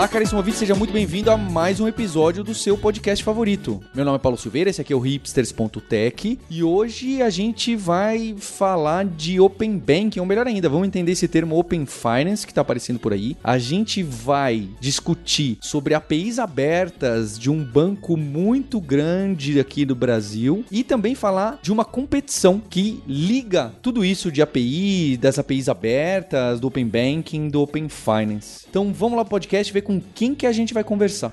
Olá, caríssimo ouvinte, seja muito bem-vindo a mais um episódio do seu podcast favorito. Meu nome é Paulo Silveira, esse aqui é o hipsters.tech e hoje a gente vai falar de Open Banking, ou melhor ainda, vamos entender esse termo Open Finance que está aparecendo por aí. A gente vai discutir sobre APIs abertas de um banco muito grande aqui do Brasil e também falar de uma competição que liga tudo isso de API, das APIs abertas, do Open Banking, do Open Finance. Então vamos lá, podcast, ver com quem que a gente vai conversar.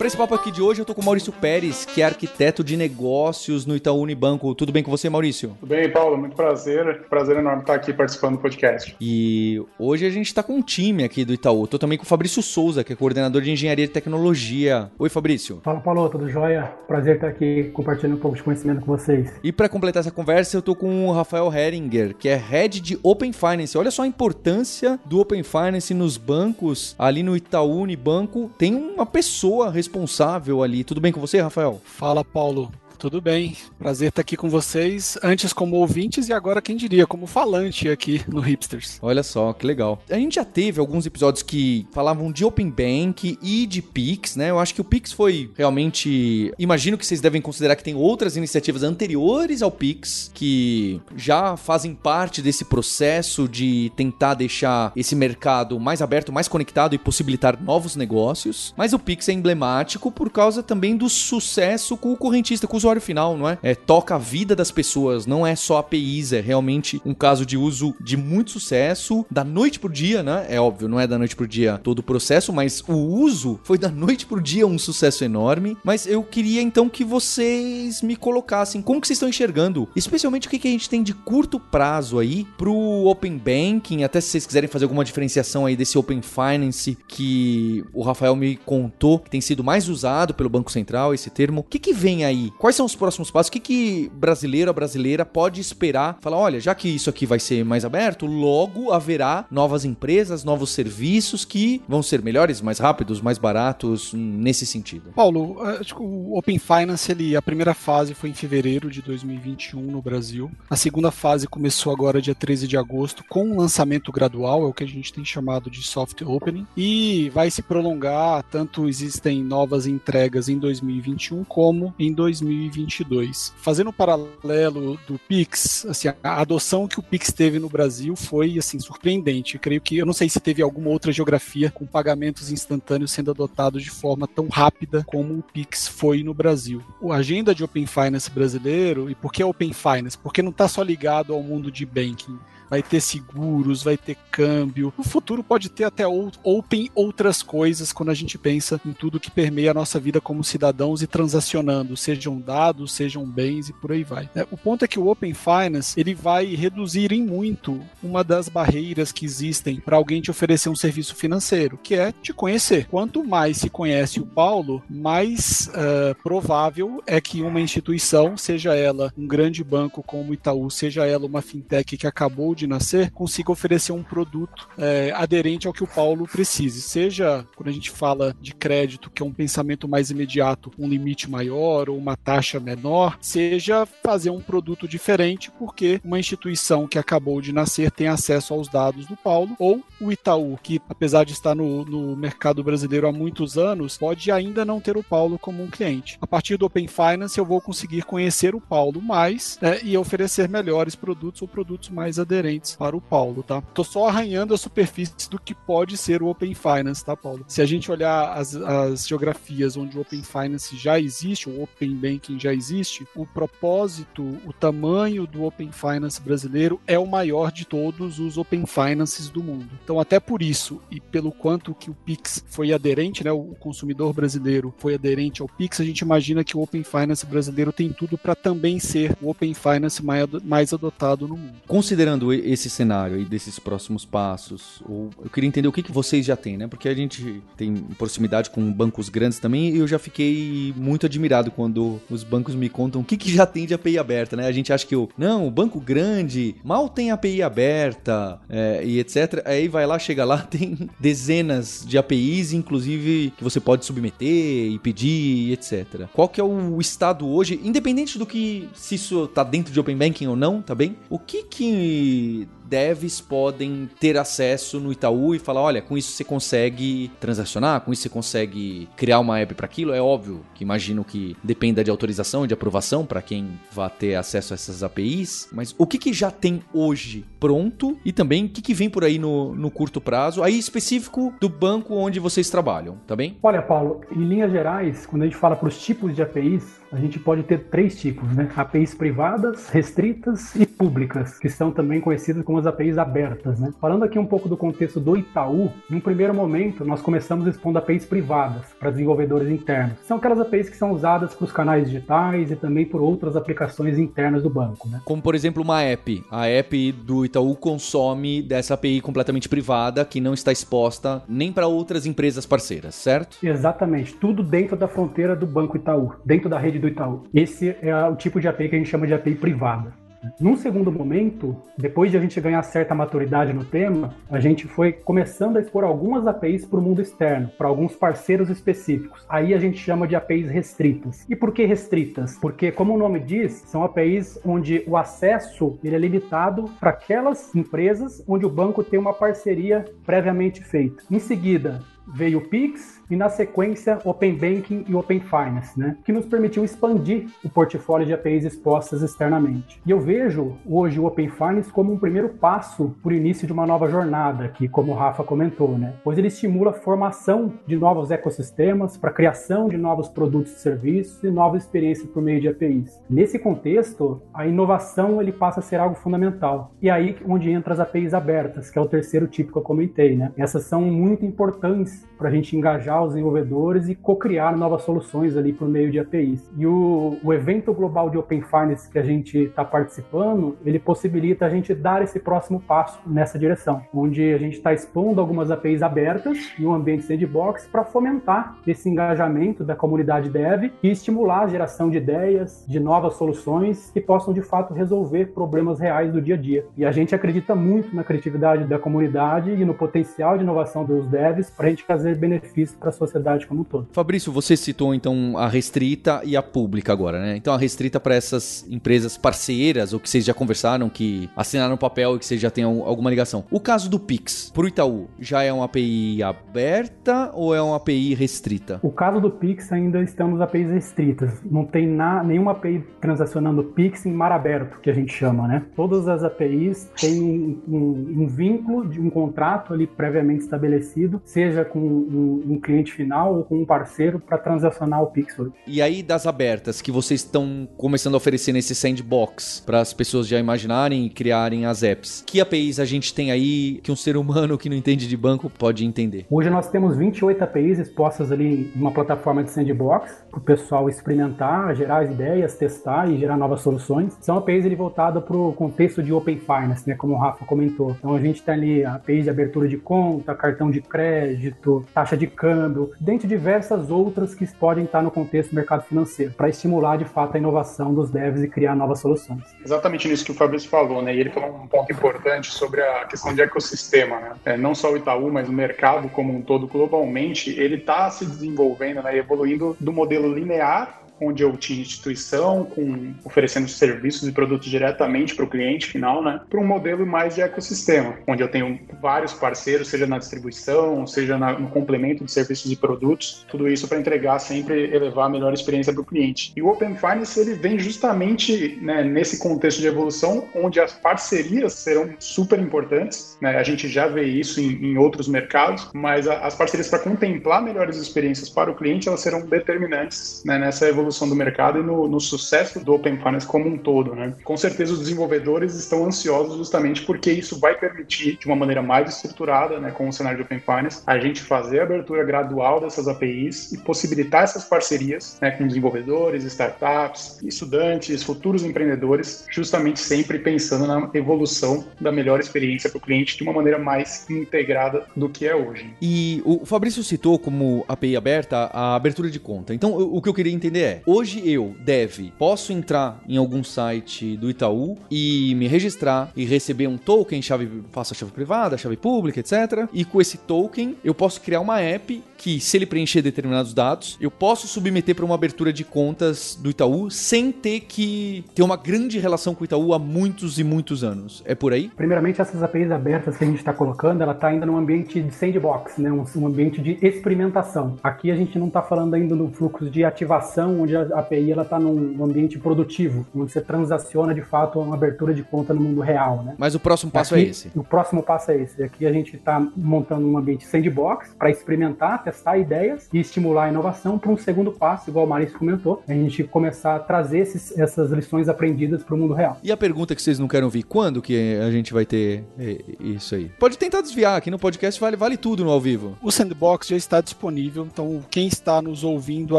Para esse papo aqui de hoje, eu tô com o Maurício Pérez, que é arquiteto de negócios no Itaú Unibanco. Tudo bem com você, Maurício? Tudo bem, Paulo. Muito prazer. Prazer enorme estar aqui participando do podcast. E hoje a gente tá com um time aqui do Itaú. Tô também com o Fabrício Souza, que é coordenador de engenharia e tecnologia. Oi, Fabrício. Fala, Paulo. Tudo jóia? Prazer estar aqui compartilhando um pouco de conhecimento com vocês. E para completar essa conversa, eu tô com o Rafael Heringer, que é head de Open Finance. Olha só a importância do Open Finance nos bancos. Ali no Itaú Unibanco tem uma pessoa responsável responsável ali. Tudo bem com você, Rafael? Fala, Paulo. Tudo bem, prazer estar aqui com vocês, antes como ouvintes e agora, quem diria, como falante aqui no Hipsters. Olha só, que legal. A gente já teve alguns episódios que falavam de Open Bank e de Pix, né? Eu acho que o Pix foi realmente. Imagino que vocês devem considerar que tem outras iniciativas anteriores ao Pix que já fazem parte desse processo de tentar deixar esse mercado mais aberto, mais conectado e possibilitar novos negócios. Mas o Pix é emblemático por causa também do sucesso com o correntista, com o final, não é? é? Toca a vida das pessoas, não é só APIs, é realmente um caso de uso de muito sucesso, da noite pro dia, né? É óbvio, não é da noite pro dia todo o processo, mas o uso foi da noite pro dia um sucesso enorme. Mas eu queria então que vocês me colocassem como que vocês estão enxergando, especialmente o que, que a gente tem de curto prazo aí pro Open Banking, até se vocês quiserem fazer alguma diferenciação aí desse Open Finance que o Rafael me contou que tem sido mais usado pelo Banco Central, esse termo. O que, que vem aí? Quais são os próximos passos? O que, que brasileiro ou brasileira pode esperar? Falar, olha, já que isso aqui vai ser mais aberto, logo haverá novas empresas, novos serviços que vão ser melhores, mais rápidos, mais baratos, nesse sentido. Paulo, acho que o Open Finance, ele, a primeira fase foi em fevereiro de 2021 no Brasil. A segunda fase começou agora dia 13 de agosto com um lançamento gradual, é o que a gente tem chamado de soft opening, e vai se prolongar, tanto existem novas entregas em 2021 como em 2022. 2022. Fazendo um paralelo do Pix, assim, a adoção que o Pix teve no Brasil foi assim surpreendente. Eu creio que eu não sei se teve alguma outra geografia com pagamentos instantâneos sendo adotados de forma tão rápida como o Pix foi no Brasil. A agenda de Open Finance brasileiro, e por que Open Finance? Porque não está só ligado ao mundo de banking vai ter seguros, vai ter câmbio. No futuro pode ter até open outras coisas quando a gente pensa em tudo que permeia a nossa vida como cidadãos e transacionando, sejam dados, sejam bens e por aí vai. É, o ponto é que o Open Finance ele vai reduzir em muito uma das barreiras que existem para alguém te oferecer um serviço financeiro, que é te conhecer. Quanto mais se conhece o Paulo, mais uh, provável é que uma instituição, seja ela um grande banco como o Itaú, seja ela uma fintech que acabou de de nascer consiga oferecer um produto é, aderente ao que o Paulo precise. Seja quando a gente fala de crédito, que é um pensamento mais imediato, um limite maior ou uma taxa menor, seja fazer um produto diferente, porque uma instituição que acabou de nascer tem acesso aos dados do Paulo, ou o Itaú, que apesar de estar no, no mercado brasileiro há muitos anos, pode ainda não ter o Paulo como um cliente. A partir do Open Finance, eu vou conseguir conhecer o Paulo mais né, e oferecer melhores produtos ou produtos mais aderentes diferentes para o Paulo, tá? Tô só arranhando a superfície do que pode ser o Open Finance, tá, Paulo? Se a gente olhar as, as geografias onde o Open Finance já existe, o Open Banking já existe, o propósito, o tamanho do Open Finance brasileiro é o maior de todos os Open Finances do mundo. Então, até por isso, e pelo quanto que o Pix foi aderente, né, o consumidor brasileiro foi aderente ao Pix, a gente imagina que o Open Finance brasileiro tem tudo para também ser o Open Finance mais adotado no mundo. Considerando esse cenário aí desses próximos passos? Ou eu queria entender o que, que vocês já têm, né? Porque a gente tem proximidade com bancos grandes também e eu já fiquei muito admirado quando os bancos me contam o que, que já tem de API aberta, né? A gente acha que o não, o banco grande mal tem API aberta é, e etc. Aí vai lá, chega lá, tem dezenas de APIs, inclusive que você pode submeter e pedir, etc. Qual que é o estado hoje, independente do que se isso tá dentro de Open Banking ou não, tá bem? O que que devs podem ter acesso no Itaú e falar: olha, com isso você consegue transacionar, com isso você consegue criar uma app para aquilo. É óbvio que imagino que dependa de autorização de aprovação para quem vá ter acesso a essas APIs, mas o que, que já tem hoje pronto e também o que, que vem por aí no, no curto prazo, aí específico do banco onde vocês trabalham, tá bem? Olha, Paulo, em linhas gerais, quando a gente fala para os tipos de APIs, a gente pode ter três tipos, né? APIs privadas, restritas e públicas, que são também conhecidas como as APIs abertas, né? Falando aqui um pouco do contexto do Itaú, num primeiro momento nós começamos expondo APIs privadas para desenvolvedores internos. São aquelas APIs que são usadas para os canais digitais e também por outras aplicações internas do banco, né? Como por exemplo uma app. A app do Itaú consome dessa API completamente privada que não está exposta nem para outras empresas parceiras, certo? Exatamente, tudo dentro da fronteira do Banco Itaú, dentro da rede do Itaú. Esse é o tipo de API que a gente chama de API privada. Num segundo momento, depois de a gente ganhar certa maturidade no tema, a gente foi começando a expor algumas APIs para o mundo externo, para alguns parceiros específicos. Aí a gente chama de APIs restritas. E por que restritas? Porque, como o nome diz, são APIs onde o acesso ele é limitado para aquelas empresas onde o banco tem uma parceria previamente feita. Em seguida, veio o Pix e na sequência Open Banking e Open Finance, né, que nos permitiu expandir o portfólio de APIs expostas externamente. E eu vejo hoje o Open Finance como um primeiro passo para o início de uma nova jornada, que como o Rafa comentou, né, pois ele estimula a formação de novos ecossistemas para a criação de novos produtos e serviços e novas experiências por meio de APIs. Nesse contexto, a inovação ele passa a ser algo fundamental. E aí onde entra as APIs abertas, que é o terceiro tipo que eu comentei, né? Essas são muito importantes para a gente engajar os desenvolvedores e co-criar novas soluções ali por meio de APIs. E o, o evento global de Open Finance que a gente está participando, ele possibilita a gente dar esse próximo passo nessa direção, onde a gente está expondo algumas APIs abertas em um ambiente sandbox para fomentar esse engajamento da comunidade dev e estimular a geração de ideias, de novas soluções que possam de fato resolver problemas reais do dia a dia. E a gente acredita muito na criatividade da comunidade e no potencial de inovação dos devs para a gente trazer benefícios para sociedade como um todo. Fabrício, você citou então a restrita e a pública agora, né? Então a restrita para essas empresas parceiras ou que vocês já conversaram, que assinaram o papel e que vocês já têm alguma ligação. O caso do Pix, para o Itaú, já é uma API aberta ou é uma API restrita? O caso do Pix ainda estamos APIs restritas. Não tem na, nenhuma API transacionando Pix em mar aberto, que a gente chama, né? Todas as APIs têm um, um vínculo de um contrato ali previamente estabelecido, seja com um, um cliente final ou com um parceiro para transacionar o Pix hoje. E aí das abertas que vocês estão começando a oferecer nesse sandbox para as pessoas já imaginarem e criarem as apps. Que APIs a gente tem aí que um ser humano que não entende de banco pode entender? Hoje nós temos 28 APIs expostas ali em uma plataforma de sandbox para o pessoal experimentar, gerar as ideias, testar e gerar novas soluções. São APIs ele voltado para o contexto de Open Finance, né, como o Rafa comentou. Então a gente tem ali APIs de abertura de conta, cartão de crédito, taxa de câmbio, dentre diversas outras que podem estar no contexto do mercado financeiro, para estimular de fato a inovação dos devs e criar novas soluções. Exatamente nisso que o Fabrício falou, né? E ele falou um ponto importante sobre a questão de ecossistema, né? É, não só o Itaú, mas o mercado como um todo globalmente, ele está se desenvolvendo, né? Evoluindo do modelo linear onde eu tinha instituição com oferecendo serviços e produtos diretamente para o cliente final, né, para um modelo mais de ecossistema, onde eu tenho vários parceiros, seja na distribuição, seja na, no complemento de serviços e produtos, tudo isso para entregar sempre elevar a melhor experiência para o cliente. E o Open Finance ele vem justamente né, nesse contexto de evolução, onde as parcerias serão super importantes. Né, a gente já vê isso em, em outros mercados, mas a, as parcerias para contemplar melhores experiências para o cliente elas serão determinantes né, nessa evolução evolução do mercado e no, no sucesso do Open Finance como um todo. Né? Com certeza, os desenvolvedores estão ansiosos justamente porque isso vai permitir, de uma maneira mais estruturada, né, com o cenário de Open Finance, a gente fazer a abertura gradual dessas APIs e possibilitar essas parcerias né, com desenvolvedores, startups, estudantes, futuros empreendedores, justamente sempre pensando na evolução da melhor experiência para o cliente de uma maneira mais integrada do que é hoje. E o Fabrício citou como API aberta a abertura de conta. Então, o que eu queria entender é: hoje eu, dev, posso entrar em algum site do Itaú e me registrar e receber um token, chave, faço a chave privada, chave pública, etc. E com esse token, eu posso criar uma app que, se ele preencher determinados dados, eu posso submeter para uma abertura de contas do Itaú sem ter que ter uma grande relação com o Itaú há muitos e muitos anos. É por aí? Primeiramente, essas APIs abertas que a gente está colocando, ela está ainda num ambiente de sandbox, né? Um, um, ambiente de experimentação. Aqui a gente não está falando ainda no fluxo de ativação, onde a API está num ambiente produtivo, onde você transaciona de fato uma abertura de conta no mundo real, né? Mas o próximo passo é aqui, é esse? O próximo passo é esse. Aqui a gente está montando um ambiente sandbox para experimentar, testar ideias e estimular a inovação para um segundo passo, igual o Maurício comentou, a gente começar a trazer esses, essas lições aprendidas para o mundo real. E a pergunta que vocês não querem ouvir, quando que a gente vai ter é, isso aí? Pode tentar desviar, aqui no podcast vale, vale tudo no ao vivo. O Sandbox já está disponível, então quem está nos ouvindo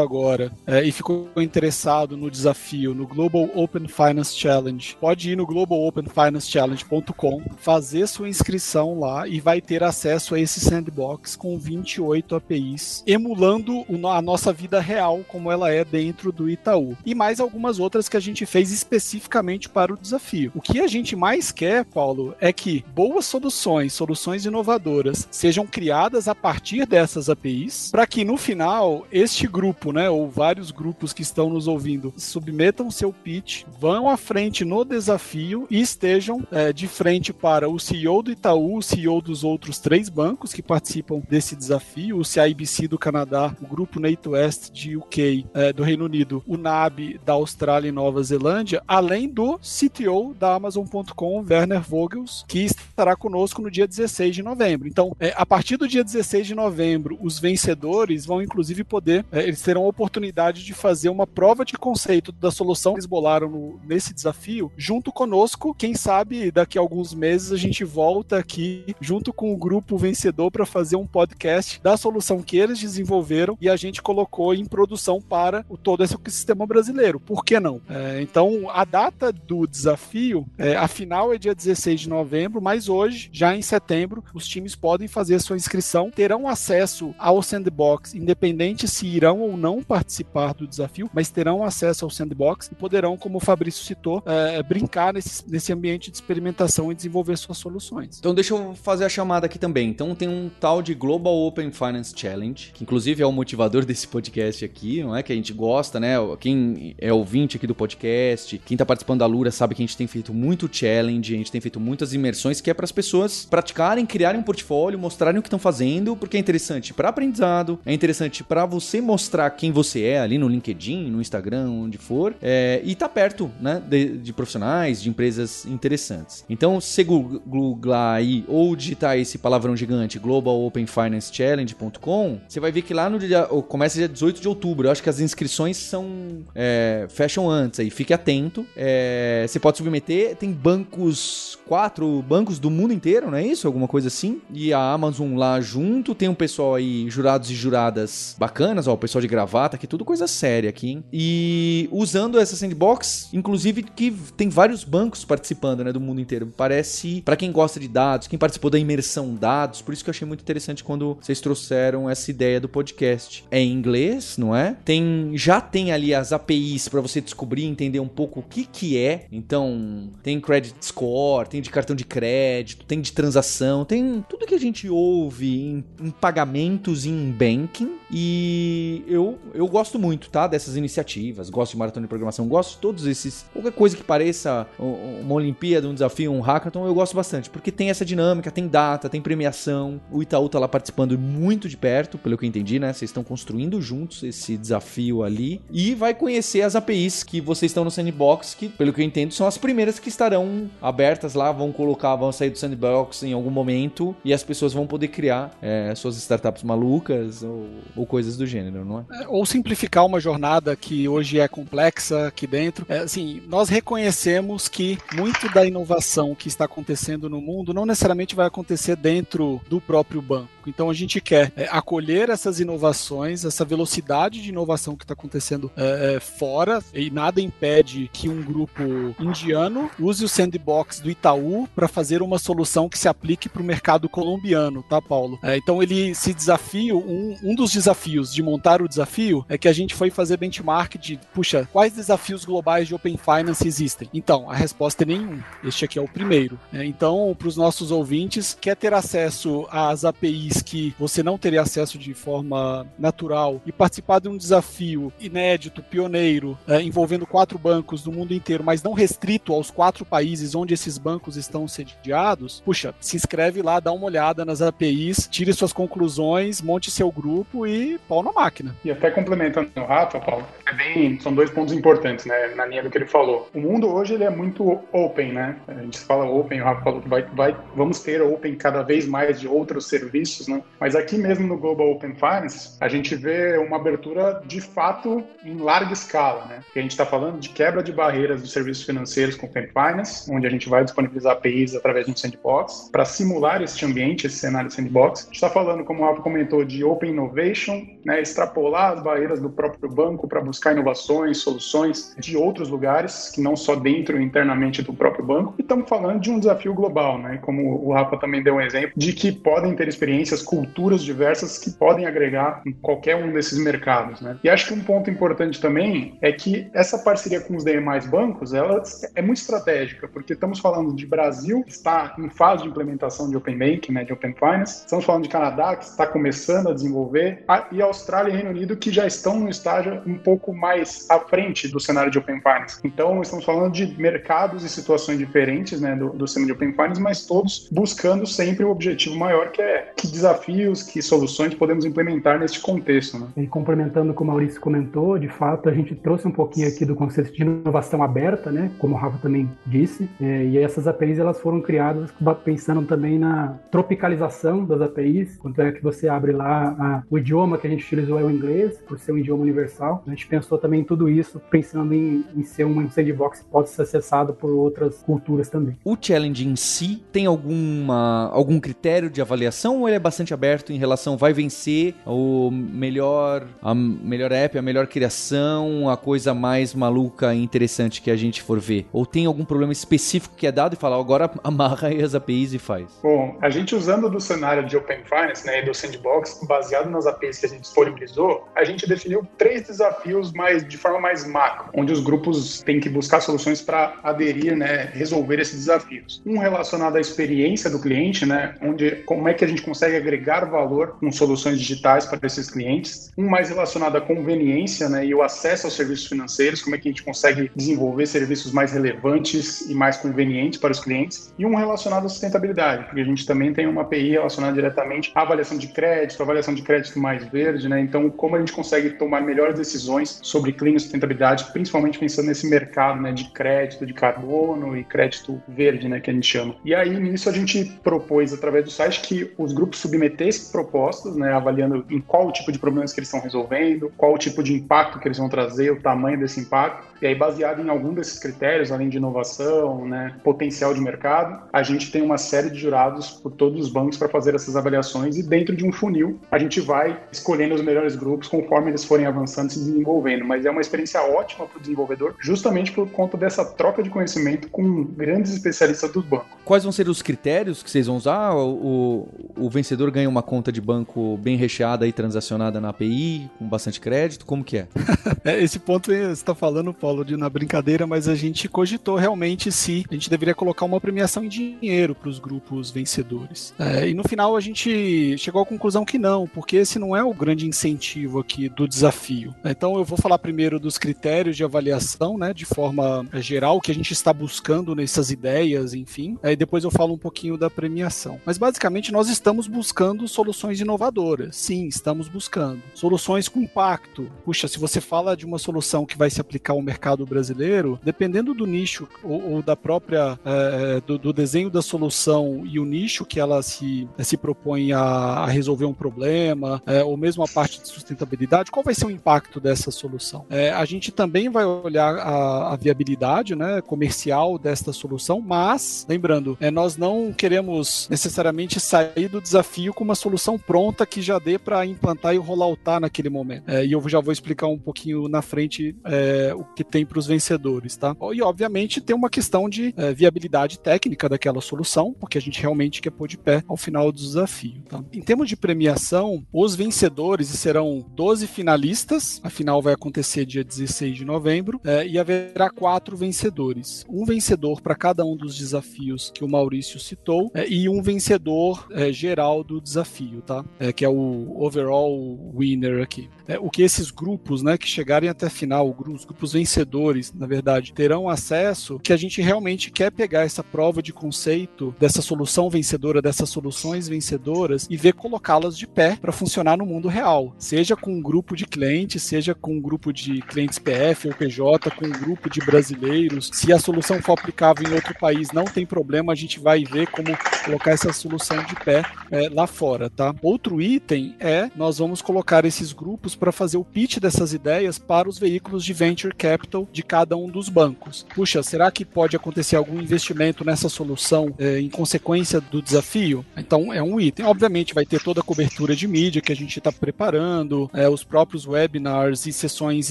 agora é, e ficou interessado no desafio, no Global Open Finance Challenge, pode ir no globalopenfinancechallenge.com, fazer sua inscrição lá e vai ter acesso a esse Sandbox com 28 APIs emulando a nossa vida real como ela é dentro do Itaú. E mais algumas outras que a gente fez especificamente para o desafio. O que a gente mais quer, Paulo, é que boas soluções, soluções inovadoras, sejam criadas a partir dessas APIs, para que no final este grupo, né, ou vários grupos que estão nos ouvindo, submetam seu pitch, vão à frente no desafio e estejam é, de frente para o CEO do Itaú, o CEO dos outros três bancos que participam desse desafio, o CIBC do Canadá, o grupo NatoWest de UK, é, do Reino Unido, o NAB da Austrália e Nova Zelândia, além do CTO da Amazon.com, Werner Vogels, que estará conosco no dia 16 de novembro. Então, é, a partir do dia 16 de novembro, os vencedores vão inclusive poder, é, eles terão a oportunidade de fazer uma prova de conceito da solução que eles bolaram no, nesse desafio, junto conosco. Quem sabe daqui a alguns meses a gente volta aqui junto com o grupo vencedor para fazer um podcast da solução que eles desenvolveram e a gente colocou em produção para o, todo esse ecossistema brasileiro. Por que não? É, então, a data do desafio, é, a final é dia 16 de novembro, mas hoje, já em setembro, os times podem fazer sua inscrição, terão acesso ao sandbox, independente se irão ou não participar do desafio, mas terão acesso ao sandbox e poderão, como o Fabrício citou, é, brincar nesse, nesse ambiente de experimentação e desenvolver suas soluções. Então, deixa eu fazer a chamada aqui também. Então, tem um tal de Global Open Finance Challenge, que inclusive é o motivador desse podcast aqui, não é? Que a gente gosta, né? Quem é ouvinte aqui do podcast, quem tá participando da Lura sabe que a gente tem feito muito challenge, a gente tem feito muitas imersões que é para as pessoas praticarem, criarem um portfólio, mostrarem o que estão fazendo, porque é interessante para aprendizado, é interessante para você mostrar quem você é ali no LinkedIn, no Instagram, onde for, é, e tá perto, né? De, de, profissionais, de empresas interessantes. Então, se googlar aí ou digitar esse palavrão gigante, globalopenfinancechallenge.com, você vai ver que lá no dia. Começa dia 18 de outubro. Eu acho que as inscrições são. É, fecham antes aí. Fique atento. É, você pode submeter. Tem bancos. Quatro bancos do mundo inteiro, não é isso? Alguma coisa assim. E a Amazon lá junto. Tem um pessoal aí, jurados e juradas bacanas, ó. O pessoal de gravata, que tudo coisa séria aqui, hein? E usando essa sandbox, inclusive que tem vários bancos participando, né? Do mundo inteiro. Parece, para quem gosta de dados, quem participou da imersão dados, por isso que eu achei muito interessante quando vocês trouxeram essa ideia do podcast. É em inglês, não é? Tem já tem ali as APIs para você descobrir, entender um pouco o que que é. Então, tem credit score, tem de cartão de crédito, tem de transação, tem tudo que a gente ouve em, em pagamentos e em banking. E eu eu gosto muito, tá, dessas iniciativas. Gosto de maratona de programação, gosto de todos esses qualquer coisa que pareça uma Olimpíada, um desafio, um hackathon, eu gosto bastante, porque tem essa dinâmica, tem data, tem premiação. O Itaú tá lá participando muito de perto, pelo que eu entendi, né? Vocês estão construindo juntos esse desafio ali e vai conhecer as APIs que vocês estão no sandbox, que pelo que eu entendo são as primeiras que estarão abertas lá, vão colocar, vão sair do sandbox em algum momento e as pessoas vão poder criar é, suas startups malucas ou, ou coisas do gênero, não é? é ou simplificar uma jornada que hoje é complexa aqui dentro. É, assim, nós reconhecemos que muito da inovação que está acontecendo no mundo não necessariamente vai acontecer dentro do próprio banco. Então a gente quer é, acolher essas inovações, essa velocidade de inovação que está acontecendo é, é, fora, e nada impede que um grupo indiano use o sandbox do Itaú para fazer uma solução que se aplique para o mercado colombiano, tá, Paulo? É, então ele se desafio, um, um dos desafios de montar o desafio é que a gente foi fazer benchmark de, puxa, quais desafios globais de Open Finance existem? Então, a resposta é nenhum. Este aqui é o primeiro. É, então, para os nossos ouvintes, quer ter acesso às APIs que você não teria acesso de forma natural e participar de um desafio inédito, pioneiro, é, envolvendo quatro bancos do mundo inteiro, mas não restrito aos quatro países onde esses bancos estão sediados, puxa, se inscreve lá, dá uma olhada nas APIs, tire suas conclusões, monte seu grupo e pau na máquina. E até complementando o Rafa, Paulo, é bem, são dois pontos importantes, né, na linha do que ele falou. O mundo hoje ele é muito open, né? A gente fala open, o Rafa falou que vai, vai, vamos ter open cada vez mais de outros serviços, né? Mas aqui mesmo no Global Open Finance, a gente vê uma abertura de fato em larga escala, né? Que a gente está falando de quebra de barreiras dos serviços financeiros com Open Finance, onde a gente vai disponibilizar APIs através de um sandbox para simular esse ambiente, esse cenário sandbox. A gente está falando, como o Rafa comentou, de Open Innovation, né? Extrapolar as barreiras do próprio banco para buscar inovações, soluções de outros lugares, que não só dentro e internamente do próprio banco. E estamos falando de um desafio global, né? Como o Rafa também deu um exemplo, de que podem ter experiências, culturas diversas que podem agregar em qualquer um desses mercados, né? E acho que um ponto importante também é que essa parceria com os demais bancos, ela é muito estratégica, porque estamos falando de Brasil, que está em fase de implementação de Open Banking, né, de Open Finance. Estamos falando de Canadá, que está começando a desenvolver, e Austrália e Reino Unido, que já estão no estágio um pouco mais à frente do cenário de Open Finance. Então, estamos falando de mercados e situações diferentes né, do, do sistema de Open Finance, mas todos buscando sempre o objetivo maior, que é que desafios, que soluções podemos implementar neste contexto. Né? E complementando o que o Maurício comentou, de fato, a gente trouxe um pouquinho aqui do conceito de inovação aberta, né, como o Rafa também disse, é, e essas APIs elas foram criadas pensando também na tropicalização das APIs, quanto é que você abre lá a, o idioma que a gente utilizou é o inglês, por ser um idioma universal. A gente pensou também em tudo isso, pensando em, em ser um sandbox que pode ser acessado por outras culturas também. O challenge em si tem alguma, algum critério de avaliação ou ele é bastante aberto em relação vai vencer o melhor, a melhor app, a melhor criação, a coisa mais maluca e interessante que a gente for ver? Ou tem algum problema específico que é dado e fala, agora amarra aí as APIs e faz? Bom, a gente usando do cenário de Open Finance né, e do Sandbox, baseado nas APIs que a gente disponibilizou, a gente definiu três desafios mais de forma mais macro, onde os grupos têm que buscar soluções para aderir, né, resolver esses desafios. Um relacionado à experiência do cliente, né, onde como é que a gente consegue agregar valor com soluções digitais para esses clientes. Um mais relacionado à conveniência, né, e o acesso aos serviços financeiros, como é que a gente consegue desenvolver serviços mais relevantes e mais convenientes para os clientes. E um relacionado à sustentabilidade, porque a gente também tem uma API relacionada diretamente à avaliação de crédito, avaliação de crédito mais verde, né? Então, como a gente consegue tomar melhores decisões sobre clima e sustentabilidade, principalmente pensando nesse mercado, né, de crédito de carbono e crédito verde, né, que a gente chama. E aí, nisso, a gente propôs, através do site, que os grupos submetessem propostas, né, avaliando em qual tipo de problemas que eles estão resolvendo, qual o tipo de impacto que eles vão trazer, o tamanho desse impacto. E aí, baseado em algum desses critérios, além de inovação, né, potencial de mercado, a gente tem uma série de jurados por todos os bancos para fazer essas avaliações e dentro de um funil a gente vai escolhendo os melhores grupos conforme eles forem avançando e se desenvolvendo. Mas é uma experiência ótima para o desenvolvedor, justamente por conta dessa troca de conhecimento com grandes especialistas do banco. Quais vão ser os critérios que vocês vão usar? O, o, o vencedor ganha uma conta de banco bem recheada e transacionada na API, com bastante crédito? Como que é? é esse ponto você está falando, Paulo, de na brincadeira, mas a gente cogitou realmente se a gente deveria colocar uma premiação em dinheiro para os grupos vencedores. É, e no final a gente chegou à conclusão que não, porque esse não é o grande incentivo aqui do desafio. Então eu vou falar primeiro dos critérios de avaliação, né, de forma é, geral, que a gente está buscando nessas ideias, enfim. Aí depois eu falo um pouquinho da premiação. Mas basicamente nós estamos buscando soluções inovadoras. Sim, estamos buscando. Soluções com impacto. Puxa, se você fala de uma solução que vai se aplicar ao mercado brasileiro, dependendo do nicho ou, ou da própria é, do, do, desenho da solução e o nicho que ela se, se propõe a, a resolver um problema, é, ou mesmo a parte de sustentabilidade, qual vai ser o impacto dessa solução? É, a gente também vai olhar a, a, viabilidade né, comercial desta solução, mas, lembrando, é, nós não queremos necessariamente sair do desafio com uma solução pronta que já dê para implantar e rolloutar naquele momento. É, e eu já vou explicar um pouquinho na frente é, o que tem para os vencedores, tá? E, obviamente, tem uma questão de é, viabilidade técnica daquela solução, porque a gente realmente quer pôr de pé ao final do desafio, tá? Em termos de premiação, os vencedores serão 12 finalistas, a final vai acontecer dia 16 de novembro, é, e haverá quatro vencedores. Um vencedor para cada um dos desafios que o Maurício citou, é, e um vencedor é, geral do desafio, tá? É, que é o overall winner aqui. É, o que esses grupos, né, que chegarem até a final, os grupos vencedores, na verdade, terão acesso, que a gente realmente quer pegar essa prova de conceito dessa solução vencedora, dessas soluções vencedoras e ver colocá-las de pé para funcionar no mundo real, seja com um grupo de clientes, seja com um grupo de clientes PF ou PJ, com um grupo de brasileiros. Se a solução for aplicável em outro país, não tem problema, a gente vai ver como colocar essa solução de pé é, lá fora, tá? Outro item é nós vamos colocar esses grupos para fazer o pitch dessas ideias para os veículos de venture capital de cada um dos bancos. Puxa, será que pode acontecer algum investimento nessa solução é, em consequência do desafio? Então é um item. Obviamente vai ter toda a cobertura de mídia que a gente está preparando, é, os próprios webinars e sessões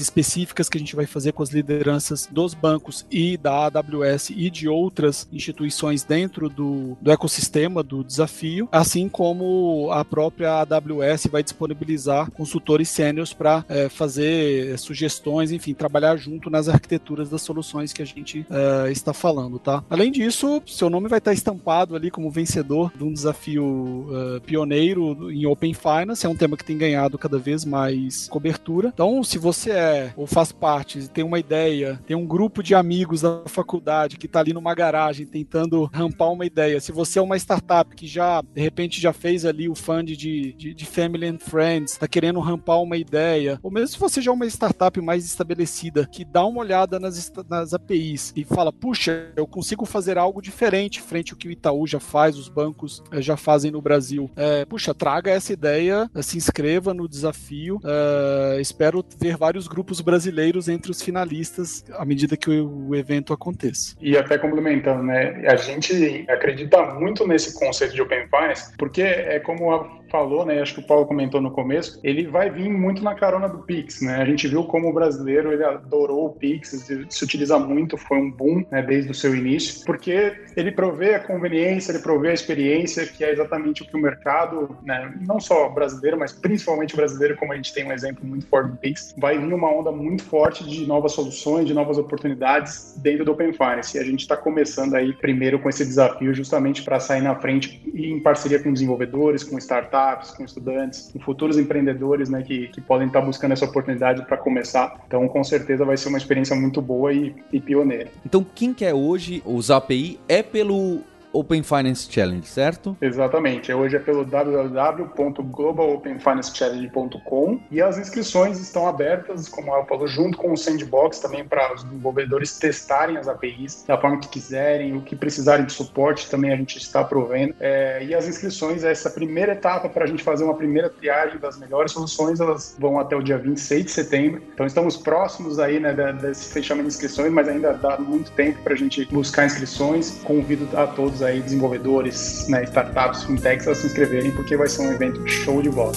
específicas que a gente vai fazer com as lideranças dos bancos e da AWS e de outras instituições dentro do, do ecossistema do desafio, assim como a própria AWS vai disponibilizar consultores sêniores para é, fazer sugestões, enfim, trabalhar junto nas arquiteturas das soluções que a gente é, está falando, tá? Além disso, seu nome vai estar estampado ali como vencedor de um desafio uh, pioneiro em Open Finance, é um tema que tem ganhado cada vez mais cobertura. Então, se você é ou faz parte, tem uma ideia, tem um grupo de amigos da faculdade que está ali numa garagem tentando rampar uma ideia, se você é uma startup que já, de repente, já fez ali o fund de, de, de Family and Friends, está querendo rampar uma ideia, ou mesmo se você já é uma startup mais estabelecida, que dá uma olhada nas, nas APIs e fala, puxa, eu consigo fazer algo diferente frente ao que o Itaú já faz, os bancos eh, já fazem no Brasil. É, puxa, traga essa ideia, se inscreva no desafio. É, espero ver vários grupos brasileiros entre os finalistas à medida que o, o evento aconteça. E até complementando, né? A gente acredita muito nesse conceito de Open Finance, porque é como a falou, né, acho que o Paulo comentou no começo, ele vai vir muito na carona do Pix, né? A gente viu como o brasileiro ele adorou o Pix, se utiliza muito, foi um boom, né, desde o seu início, porque ele provê a conveniência, ele provê a experiência, que é exatamente o que o mercado, né, não só brasileiro, mas principalmente brasileiro, como a gente tem um exemplo muito forte do Pix, vai vir uma onda muito forte de novas soluções, de novas oportunidades dentro do Open Finance. E a gente está começando aí primeiro com esse desafio justamente para sair na frente e em parceria com desenvolvedores, com startups startups, com estudantes, com futuros empreendedores né, que, que podem estar buscando essa oportunidade para começar. Então, com certeza, vai ser uma experiência muito boa e, e pioneira. Então, quem quer hoje usar API é pelo Open Finance Challenge, certo? Exatamente. Hoje é pelo www.globalopenfinancechallenge.com e as inscrições estão abertas, como ela falou, junto com o Sandbox também para os desenvolvedores testarem as APIs da forma que quiserem, o que precisarem de suporte também a gente está provendo. É, e as inscrições, essa primeira etapa para a gente fazer uma primeira triagem das melhores soluções, elas vão até o dia 26 de setembro. Então estamos próximos aí né, desse fechamento de inscrições, mas ainda dá muito tempo para a gente buscar inscrições. Convido a todos aí, desenvolvedores, né, startups, fintechs, a se inscreverem, porque vai ser um evento show de bola.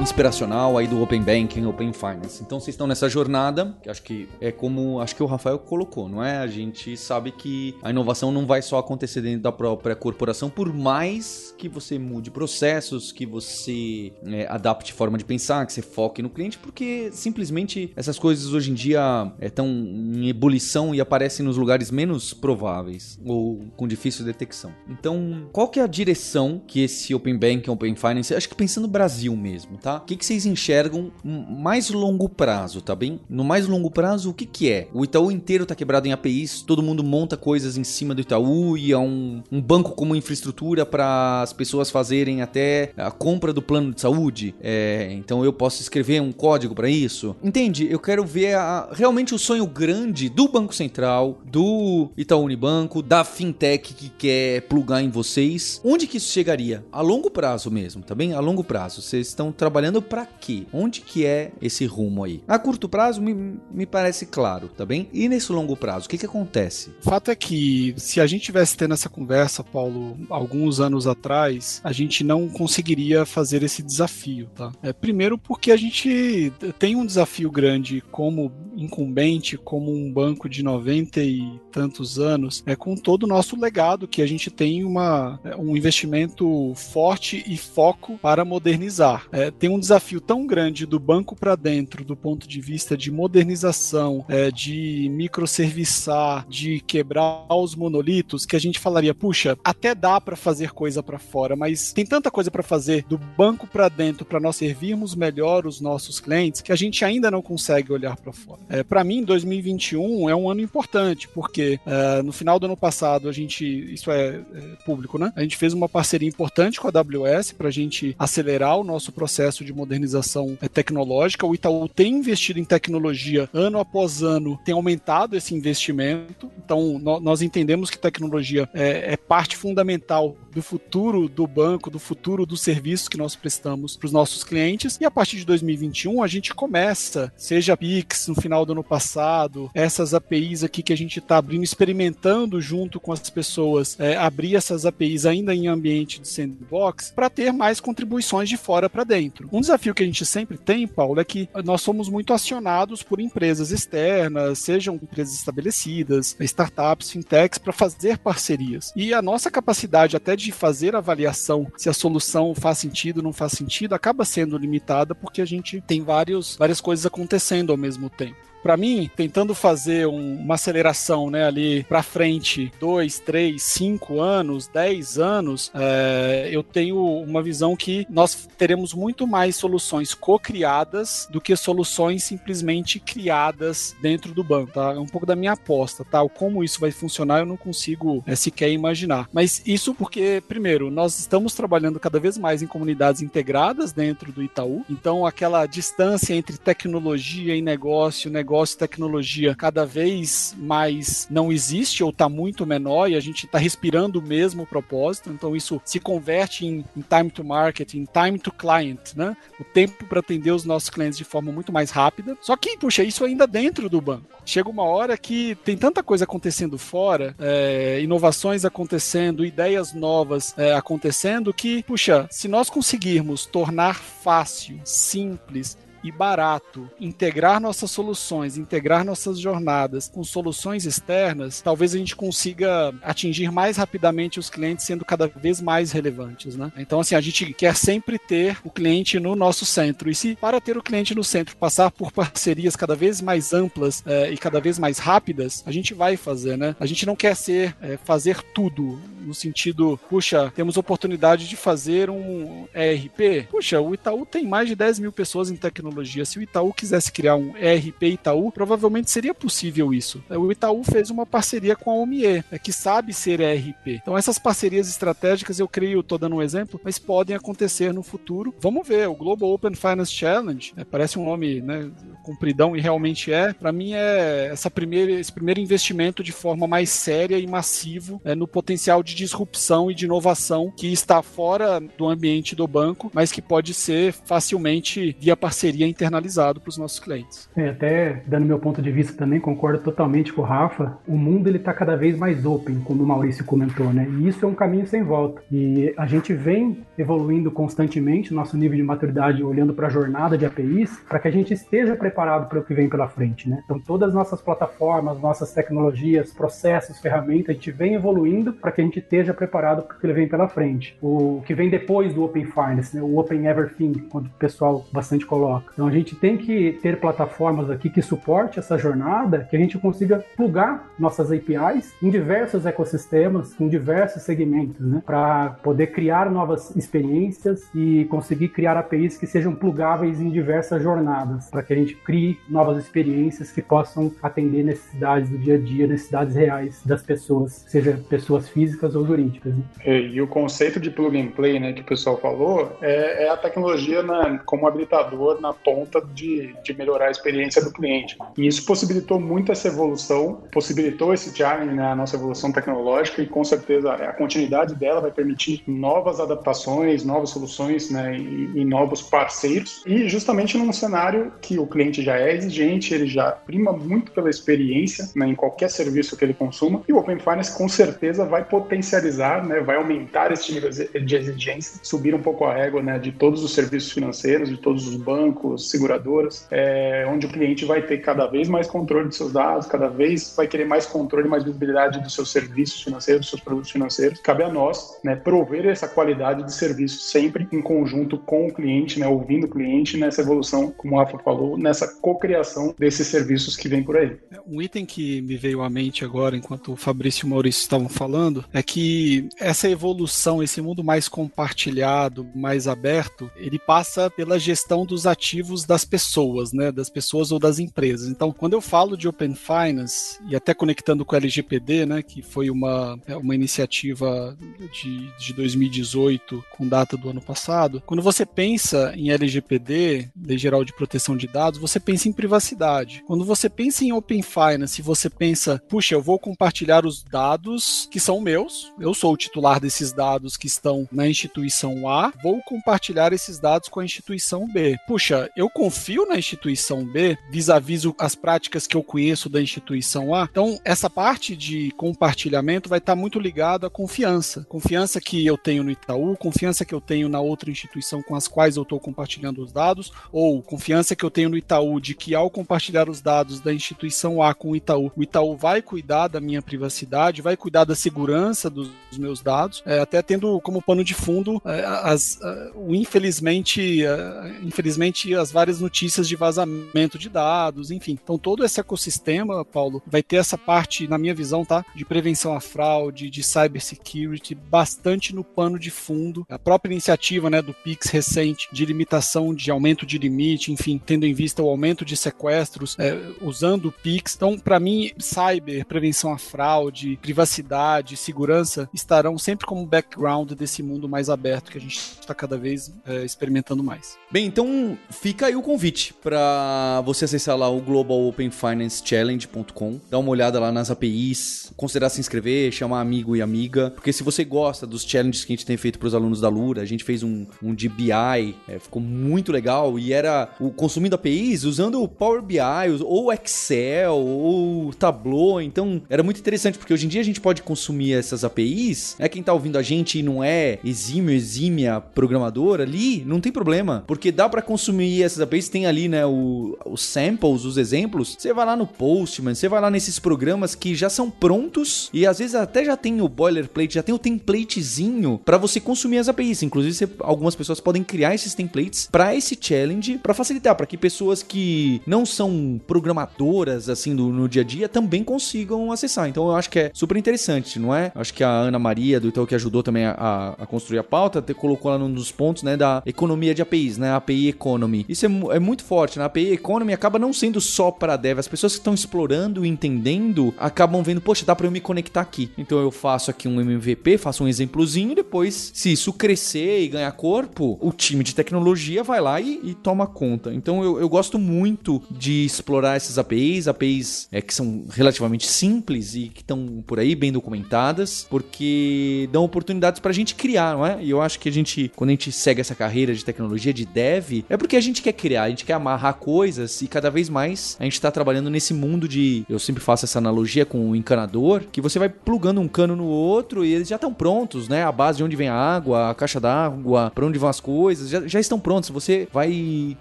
Inspiracional aí do Open Banking, Open Finance. Então vocês estão nessa jornada, que acho que é como acho que o Rafael colocou, não é? A gente sabe que a inovação não vai só acontecer dentro da própria corporação, por mais que você mude processos, que você é, adapte forma de pensar, que você foque no cliente, porque simplesmente essas coisas hoje em dia estão é, em ebulição e aparecem nos lugares menos prováveis ou com difícil detecção. Então, qual que é a direção que esse Open Banking, Open Finance, acho que pensando no Brasil mesmo, tá? O que, que vocês enxergam mais longo prazo, tá bem? No mais longo prazo, o que, que é? O Itaú inteiro tá quebrado em APIs, todo mundo monta coisas em cima do Itaú e é um, um banco como infraestrutura para as pessoas fazerem até a compra do plano de saúde. É, então eu posso escrever um código para isso. Entende? Eu quero ver a, realmente o sonho grande do Banco Central, do Itaú Unibanco, da fintech que quer plugar em vocês. Onde que isso chegaria? A longo prazo mesmo, tá bem? A longo prazo. Vocês estão trabalhando para quê? Onde que é esse rumo aí? A curto prazo me, me parece claro, tá bem? E nesse longo prazo, o que que acontece? O fato é que se a gente tivesse tendo essa conversa, Paulo, alguns anos atrás, a gente não conseguiria fazer esse desafio, tá? É, primeiro porque a gente tem um desafio grande como incumbente, como um banco de 90 e tantos anos, é com todo o nosso legado que a gente tem uma, é, um investimento forte e foco para modernizar. É, tem um desafio tão grande do banco para dentro, do ponto de vista de modernização, é, de microserviçar, de quebrar os monolitos, que a gente falaria, puxa, até dá para fazer coisa para fora, mas tem tanta coisa para fazer do banco para dentro para nós servirmos melhor os nossos clientes que a gente ainda não consegue olhar para fora. É, para mim, 2021 é um ano importante, porque é, no final do ano passado a gente, isso é, é público, né? A gente fez uma parceria importante com a AWS para a gente acelerar o nosso processo de modernização é, tecnológica. O Itaú tem investido em tecnologia ano após ano, tem aumentado esse investimento. Então, nós entendemos que tecnologia é, é parte fundamental do futuro do banco, do futuro dos serviços que nós prestamos para os nossos clientes. E a partir de 2021 a gente começa, seja Pix no final do ano passado, essas APIs aqui que a gente está abrindo, experimentando junto com as pessoas, é, abrir essas APIs ainda em ambiente de sandbox para ter mais contribuições de fora para dentro. Um desafio que a gente sempre tem, Paulo, é que nós somos muito acionados por empresas externas, sejam empresas estabelecidas, startups, fintechs, para fazer parcerias. E a nossa capacidade até de fazer avaliação se a solução faz sentido ou não faz sentido acaba sendo limitada porque a gente tem vários, várias coisas acontecendo ao mesmo tempo para mim, tentando fazer um, uma aceleração né, ali para frente, dois, três, cinco anos, dez anos, é, eu tenho uma visão que nós teremos muito mais soluções co-criadas do que soluções simplesmente criadas dentro do banco. Tá? É um pouco da minha aposta, tá? Como isso vai funcionar, eu não consigo é, sequer imaginar. Mas isso porque, primeiro, nós estamos trabalhando cada vez mais em comunidades integradas dentro do Itaú. Então, aquela distância entre tecnologia e negócio, negócio negócio tecnologia cada vez mais não existe ou está muito menor e a gente está respirando o mesmo propósito. Então isso se converte em, em, time to market, em time to client, né? O tempo para atender os nossos clientes de forma muito mais rápida. Só que, puxa, isso ainda dentro do banco. Chega uma hora que tem tanta coisa acontecendo fora, é, inovações acontecendo, ideias novas é, acontecendo, que, puxa, se nós conseguirmos tornar fácil, simples, e barato integrar nossas soluções, integrar nossas jornadas com soluções externas, talvez a gente consiga atingir mais rapidamente os clientes sendo cada vez mais relevantes, né? Então, assim, a gente quer sempre ter o cliente no nosso centro. E se para ter o cliente no centro passar por parcerias cada vez mais amplas é, e cada vez mais rápidas, a gente vai fazer, né? A gente não quer ser é, fazer tudo no sentido, puxa, temos oportunidade de fazer um ERP. Puxa, o Itaú tem mais de 10 mil pessoas em tecnologia tecnologia. Se o Itaú quisesse criar um ERP Itaú, provavelmente seria possível isso. O Itaú fez uma parceria com a OMIE, é, que sabe ser ERP. Então essas parcerias estratégicas, eu creio, estou dando um exemplo, mas podem acontecer no futuro. Vamos ver, o Global Open Finance Challenge, é, parece um nome né, compridão e realmente é, para mim é essa primeira, esse primeiro investimento de forma mais séria e massivo é, no potencial de disrupção e de inovação que está fora do ambiente do banco, mas que pode ser facilmente via parceria internalizado para os nossos clientes. É, até dando meu ponto de vista também, concordo totalmente com o Rafa. O mundo ele está cada vez mais open, como o Maurício comentou, né? E isso é um caminho sem volta. E a gente vem evoluindo constantemente nosso nível de maturidade, olhando para a jornada de APIs, para que a gente esteja preparado para o que vem pela frente, né? Então todas as nossas plataformas, nossas tecnologias, processos, ferramentas, a gente vem evoluindo para que a gente esteja preparado para o que vem pela frente. O que vem depois do Open Finance, né? o Open Everything, quando o pessoal bastante coloca. Então a gente tem que ter plataformas aqui que suporte essa jornada, que a gente consiga plugar nossas APIs em diversos ecossistemas, com diversos segmentos, né? Para poder criar novas experiências e conseguir criar APIs que sejam plugáveis em diversas jornadas, para que a gente crie novas experiências que possam atender necessidades do dia a dia, necessidades reais das pessoas, seja pessoas físicas ou jurídicas. Né? E, e, o conceito de plug and play, né, que o pessoal falou, é, é a tecnologia na, como habilitador na ponta de, de melhorar a experiência do cliente. E isso possibilitou muito essa evolução, possibilitou esse challenge, né, a nossa evolução tecnológica, e com certeza a continuidade dela vai permitir novas adaptações, novas soluções né, e, e novos parceiros. E justamente num cenário que o cliente já é exigente, ele já prima muito pela experiência né, em qualquer serviço que ele consuma, e o Open Finance com certeza vai potencializar, né, vai aumentar esse nível de exigência, subir um pouco a régua né, de todos os serviços financeiros, de todos os bancos, seguradoras, é, onde o cliente vai ter cada vez mais controle de seus dados, cada vez vai querer mais controle, mais visibilidade dos seus serviços financeiros, dos seus produtos financeiros. Cabe a nós né, prover essa qualidade de serviço sempre em conjunto com o cliente, né, ouvindo o cliente nessa evolução, como o Rafa falou, nessa cocriação desses serviços que vem por aí. Um item que me veio à mente agora, enquanto o Fabrício e o Maurício estavam falando, é que essa evolução, esse mundo mais compartilhado, mais aberto, ele passa pela gestão dos ativos das pessoas, né, das pessoas ou das empresas. Então, quando eu falo de Open Finance, e até conectando com o LGPD, né, que foi uma, é uma iniciativa de, de 2018, com data do ano passado, quando você pensa em LGPD, Lei Geral de Proteção de Dados, você pensa em privacidade. Quando você pensa em Open Finance, você pensa, puxa, eu vou compartilhar os dados que são meus, eu sou o titular desses dados que estão na instituição A, vou compartilhar esses dados com a instituição B. Puxa, eu confio na instituição B vis-à-vis as práticas que eu conheço da instituição A. Então, essa parte de compartilhamento vai estar muito ligado à confiança. Confiança que eu tenho no Itaú, confiança que eu tenho na outra instituição com as quais eu estou compartilhando os dados, ou confiança que eu tenho no Itaú de que ao compartilhar os dados da instituição A com o Itaú, o Itaú vai cuidar da minha privacidade, vai cuidar da segurança dos meus dados, é, até tendo como pano de fundo é, as, o infelizmente, é, infelizmente as várias notícias de vazamento de dados, enfim. Então todo esse ecossistema, Paulo, vai ter essa parte, na minha visão, tá, de prevenção à fraude, de cybersecurity, bastante no pano de fundo. A própria iniciativa, né, do Pix recente de limitação de aumento de limite, enfim, tendo em vista o aumento de sequestros, é, usando o Pix. Então, para mim, cyber, prevenção à fraude, privacidade, segurança estarão sempre como background desse mundo mais aberto que a gente está cada vez é, experimentando mais. Bem, então fica aí o convite para você acessar lá o globalopenfinancechallenge.com, dar uma olhada lá nas APIs, considerar se inscrever, chamar amigo e amiga, porque se você gosta dos challenges que a gente tem feito para os alunos da Lura, a gente fez um, um de BI, é, ficou muito legal e era o consumindo APIs usando o Power BI ou Excel ou Tableau, então era muito interessante porque hoje em dia a gente pode consumir essas APIs, é né? quem tá ouvindo a gente e não é exímio, exímia programador ali, não tem problema, porque dá para consumir essas APIs, tem ali, né, o, os samples, os exemplos, você vai lá no Postman, você vai lá nesses programas que já são prontos e às vezes até já tem o boilerplate, já tem o templatezinho para você consumir as APIs. Inclusive, você, algumas pessoas podem criar esses templates para esse challenge, para facilitar, para que pessoas que não são programadoras assim do, no dia a dia também consigam acessar. Então eu acho que é super interessante, não é? Acho que a Ana Maria do Itaú que ajudou também a, a construir a pauta, até colocou lá num dos pontos, né, da economia de APIs, né, API Economy. Isso é, é muito forte, né? A API Economy acaba não sendo só para dev, as pessoas que estão explorando e entendendo acabam vendo, poxa, dá para eu me conectar aqui. Então eu faço aqui um MVP, faço um exemplozinho, depois, se isso crescer e ganhar corpo, o time de tecnologia vai lá e, e toma conta. Então eu, eu, gosto muito de explorar essas APIs, APIs é, que são relativamente simples e que estão por aí bem documentadas porque dão oportunidades pra gente criar, não é? E eu acho que a gente, quando a gente segue essa carreira de tecnologia, de dev, é porque a gente quer criar, a gente quer amarrar coisas e cada vez mais a gente tá trabalhando nesse mundo de. Eu sempre faço essa analogia com o encanador, que você vai plugando um cano no outro e eles já estão prontos, né? A base de onde vem a água, a caixa d'água, para onde vão as coisas, já, já estão prontos. Você vai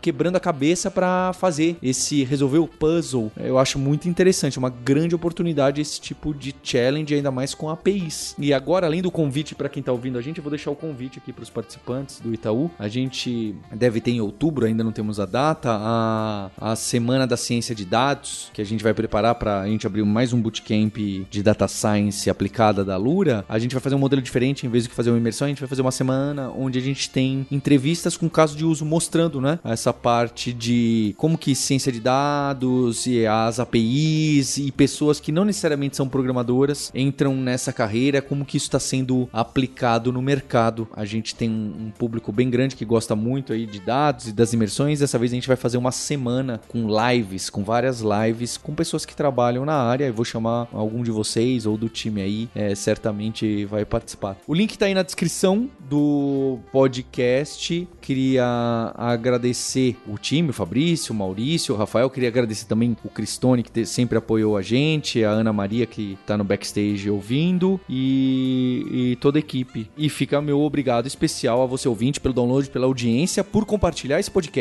quebrando a cabeça para fazer esse resolver o puzzle. Eu acho muito interessante, é uma grande oportunidade esse tipo de challenge, ainda mais com APIs. E agora, além do convite para quem tá ouvindo a gente, eu vou deixar o convite aqui para os participantes do Itaú. A gente deve ter em outubro, ainda não temos a data, a, a Semana da Ciência de Dados, que a gente vai preparar para a gente abrir mais um bootcamp de data science aplicada da Lura. A gente vai fazer um modelo diferente, em vez de fazer uma imersão, a gente vai fazer uma semana onde a gente tem entrevistas com caso de uso mostrando, né, essa parte de como que ciência de dados e as APIs e pessoas que não necessariamente são programadoras entram nessa carreira, como que isso está sendo aplicado no mercado. A gente tem um, público bem grande que gosta muito aí de dados e das imersões. Dessa vez a gente vai fazer uma semana com lives, com várias lives, com pessoas que trabalham na área. Eu vou chamar algum de vocês ou do time aí, é, certamente vai participar. O link está aí na descrição do podcast. Queria agradecer o time, o Fabrício, o Maurício, o Rafael. Queria agradecer também o Cristone, que sempre apoiou a gente, a Ana Maria, que está no backstage ouvindo, e, e toda a equipe. E fica meu obrigado especial a você ouvinte pelo download, pela audiência, por compartilhar esse podcast,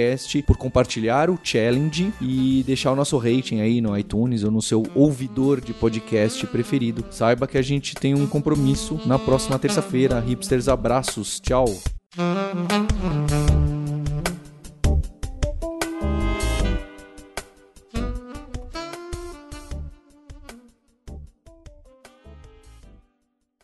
por compartilhar o challenge e deixar o nosso rating aí no iTunes ou no seu ouvidor de podcast preferido. Saiba que a gente tem um compromisso na próxima terça-feira. Hipsters, abraços. Tchau.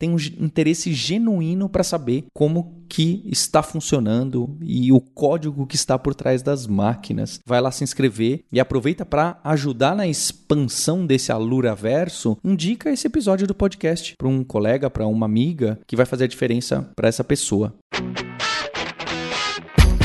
tem um interesse genuíno para saber como que está funcionando e o código que está por trás das máquinas. Vai lá se inscrever e aproveita para ajudar na expansão desse Alura Verso. Indica esse episódio do podcast para um colega, para uma amiga que vai fazer a diferença para essa pessoa.